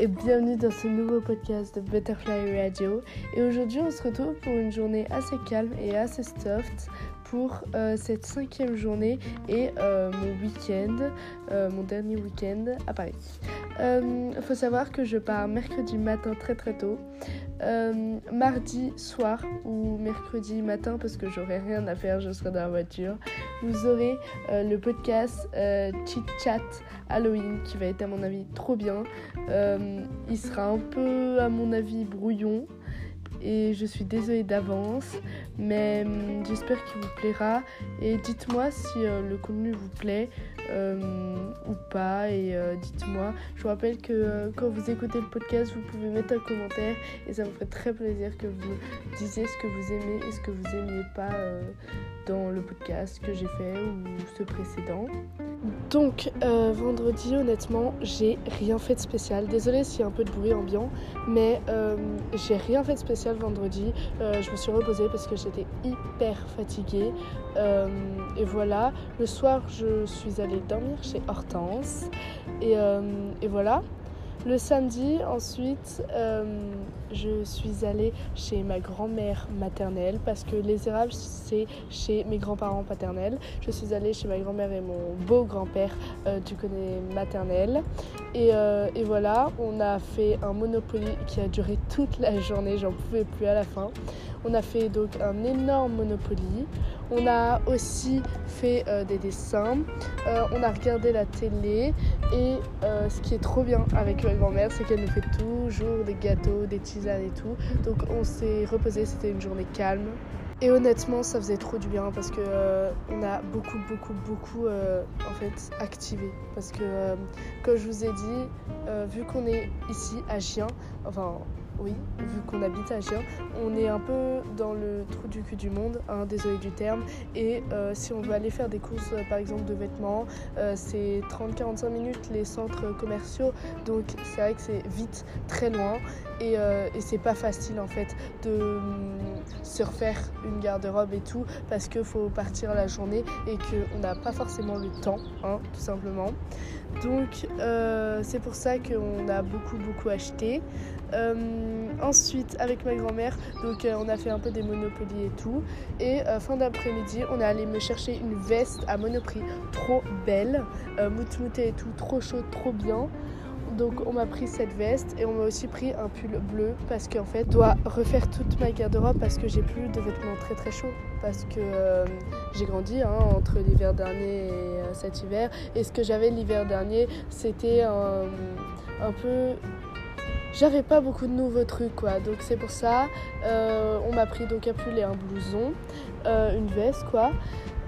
et bienvenue dans ce nouveau podcast de Butterfly Radio. Et aujourd'hui on se retrouve pour une journée assez calme et assez soft pour euh, cette cinquième journée et euh, mon week-end, euh, mon dernier week-end à Paris. Il faut savoir que je pars mercredi matin très très tôt, mardi soir ou mercredi matin parce que j'aurai rien à faire, je serai dans la voiture. Vous aurez le podcast Chit Chat Halloween qui va être à mon avis trop bien. il sera un peu à mon avis brouillon et je suis désolée d'avance, mais hum, j'espère qu'il vous plaira et dites-moi si euh, le contenu vous plaît euh, ou pas et euh, dites-moi. Je vous rappelle que quand vous écoutez le podcast, vous pouvez mettre un commentaire et ça me ferait très plaisir que vous disiez ce que vous aimez et ce que vous aimiez pas dans le podcast que j'ai fait ou ce précédent. Donc euh, vendredi honnêtement j'ai rien fait de spécial. Désolée s'il y a un peu de bruit ambiant mais euh, j'ai rien fait de spécial vendredi. Euh, je me suis reposée parce que j'étais hyper fatiguée. et voilà, le soir je suis allée dormir chez Hortense et, voilà. Le samedi, ensuite, je suis allée chez ma grand-mère maternelle parce que les érables, c'est chez mes grands-parents paternels. Je suis allée chez ma grand-mère et mon beau-grand-père euh, du côté maternel. Et, euh, et, voilà, on a fait un Monopoly qui a duré toute la journée, j'en pouvais plus à la fin. On a fait donc un énorme Monopoly. On a aussi fait euh, des dessins. Euh, on a regardé la télé. Et ce qui est trop bien avec ma grand-mère, c'est qu'elle nous fait toujours des gâteaux, des et tout. Donc on s'est reposé, c'était une journée calme. Et honnêtement, ça faisait trop du bien parce que on a beaucoup, beaucoup, beaucoup en fait activé. Parce que, comme je vous ai dit, vu qu'on est ici à Chien, enfin oui, vu qu'on habite à Gien, on est un peu dans le trou du cul du monde, hein, désolé du terme. Et euh, si on veut aller faire des courses, euh, par exemple, de vêtements, euh, c'est 30-45 minutes les centres commerciaux. Donc c'est vrai que c'est vite, très loin. Et, c'est pas facile en fait de hum, se refaire une garde-robe et tout parce qu'il faut partir la journée et qu'on n'a pas forcément le temps, hein, tout simplement. Donc c'est pour ça qu'on a beaucoup beaucoup acheté. Euh, ensuite, avec ma grand-mère, donc euh, on a fait un peu des Monopoly et tout. Et euh, fin d'après-midi, on est allé me chercher une veste à Monoprix, trop belle, moutmoutée et tout, trop chaud, trop bien. Donc on m'a pris cette veste et on m'a aussi pris un pull bleu parce qu'en fait je dois refaire toute ma garde-robe parce que j'ai plus de vêtements très très chauds parce que j'ai grandi hein, entre l'hiver dernier et cet hiver et ce que j'avais l'hiver dernier c'était un peu j'avais pas beaucoup de nouveaux trucs quoi. Donc c'est pour ça euh, on m'a pris donc un pull et un blouson euh, une veste quoi.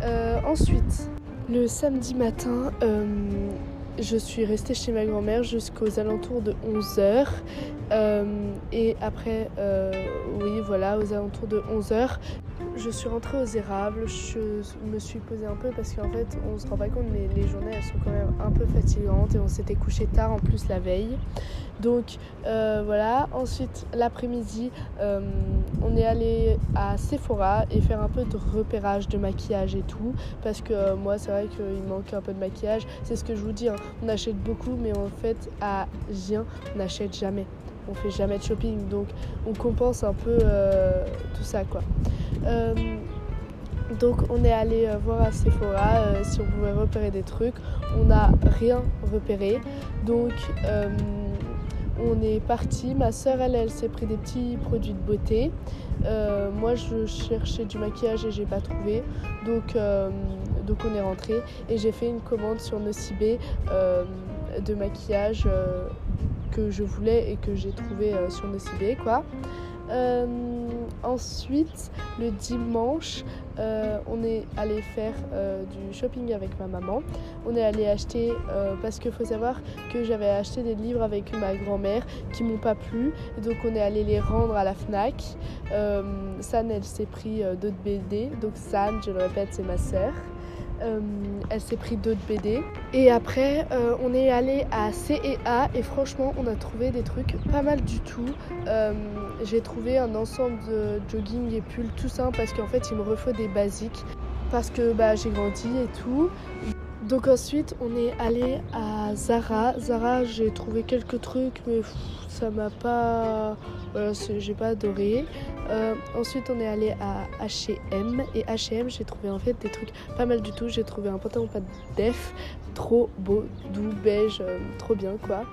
Euh, ensuite le samedi matin je suis restée chez ma grand-mère jusqu'aux alentours de 11h et après oui voilà aux alentours de 11h je suis rentrée aux érables, je me suis posée un peu parce qu'en fait on se rend pas compte mais les journées elles sont quand même un peu fatigantes et on s'était couché tard en plus la veille. Donc euh, voilà, ensuite l'après-midi euh, on est allé à Sephora et faire un peu de repérage de maquillage et tout parce que euh, moi c'est vrai qu'il manque un peu de maquillage, c'est ce que je vous dis, hein. on achète beaucoup mais en fait à Gien on n'achète jamais on fait jamais de shopping donc on compense un peu tout ça quoi. Euh, donc on est allé euh, voir à Sephora euh, si on pouvait repérer des trucs. On n'a rien repéré. Donc on est parti. Ma soeur, elle, elle s'est pris des petits produits de beauté. moi, je cherchais du maquillage et j'ai pas trouvé. Donc, donc on est rentré et j'ai fait une commande sur Nocibé de maquillage que je voulais et que j'ai trouvé sur Nocibé, quoi. Euh, ensuite, le dimanche, euh, on est allé faire euh, du shopping avec ma maman. On est allé acheter, parce qu'il faut savoir que j'avais acheté des livres avec ma grand-mère qui m'ont pas plu. donc on est allé les rendre à la FNAC. San, elle s'est pris d'autres BD. Donc San, je le répète, c'est ma sœur. Euh, elle s'est pris d'autres BD. Et après, euh, on est allé à C&A et franchement, on a trouvé des trucs pas mal du tout. Euh, j'ai trouvé un ensemble de jogging et pull tout ça parce qu'en fait, il me refaut des basiques parce que bah, j'ai grandi et tout. Donc ensuite, on est allé à Zara. Zara, j'ai trouvé quelques trucs, mais ça m'a pas... J'ai pas adoré. Euh, ensuite, on est allé à H&M. Et H&M, j'ai trouvé en fait des trucs pas mal du tout. J'ai trouvé un pantalon pas def, trop beau, doux, beige, euh, trop bien quoi.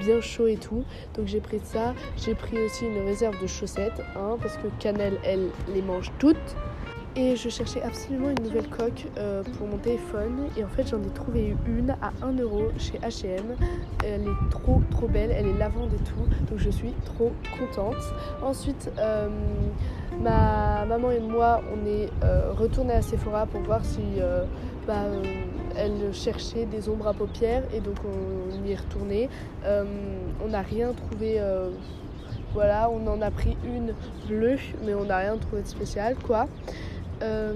Bien chaud et tout. Donc j'ai pris ça. J'ai pris aussi une réserve de chaussettes, hein, parce que Canel, elle, les mange toutes. Et je cherchais absolument une nouvelle coque euh, pour mon téléphone. Et en fait, j'en ai trouvé une à 1 euro chez HM. Elle est trop trop belle, elle est lavande et tout. Donc je suis trop contente. Ensuite, euh, ma maman et moi, on est euh, retournés à Sephora pour voir si bah, elle cherchait des ombres à paupières. Et donc on y est retourné. on n'a rien trouvé. voilà, on en a pris une bleue, mais on n'a rien trouvé de spécial, quoi. Euh,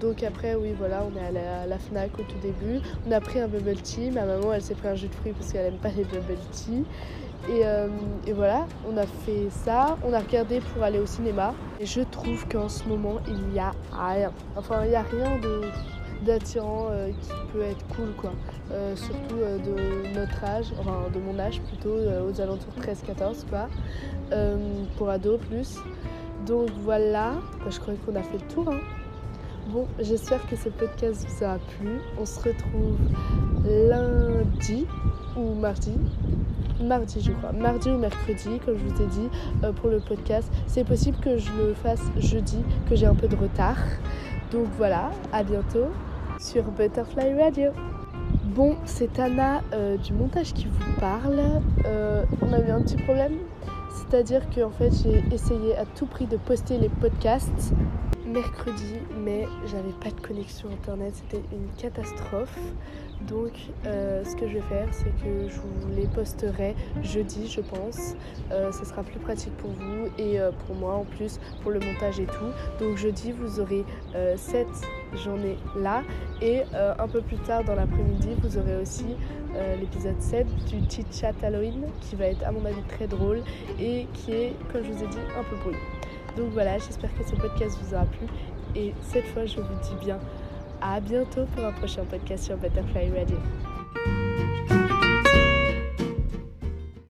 donc après, oui, voilà, on est allé à la FNAC au tout début. On a pris un bubble tea. Ma maman, elle s'est pris un jus de fruits parce qu'elle aime pas les bubble tea. Et, euh, voilà, on a fait ça. On a regardé pour aller au cinéma. Et je trouve qu'en ce moment, il n'y a rien. Enfin, il n'y a rien d'attirant euh, qui peut être cool quoi surtout de notre âge enfin de mon âge plutôt aux alentours 13-14 quoi pour ados plus donc voilà bah, je crois qu'on a fait le tour hein. Bon, j'espère que ce podcast vous a plu. On se retrouve lundi ou mardi. Mardi, je crois. Mardi ou mercredi, comme je vous ai dit, euh, pour le podcast. C'est possible que je le fasse jeudi, que j'ai un peu de retard. Donc voilà, à bientôt sur Butterfly Radio. Bon, c'est Anna euh, du montage qui vous parle. Euh, on a eu un petit problème. C'est-à-dire que en fait, j'ai essayé à tout prix de poster les podcasts mercredi, mais j'avais pas de connexion internet, c'était une catastrophe. Donc, euh, ce que je vais faire, c'est que je vous les posterai jeudi, je pense. Euh, ce sera plus pratique pour vous et euh, pour moi en plus, pour le montage et tout. Donc, jeudi, vous aurez cette journée-là. Et un peu plus tard dans l'après-midi, vous aurez aussi l'épisode 7 du Chit Chat Halloween qui va être, à mon avis, très drôle et qui est, comme je vous ai dit, un peu brûlé. Donc voilà, j'espère que ce podcast vous aura plu. Et cette fois, je vous dis bien à bientôt pour un prochain podcast sur Butterfly Radio.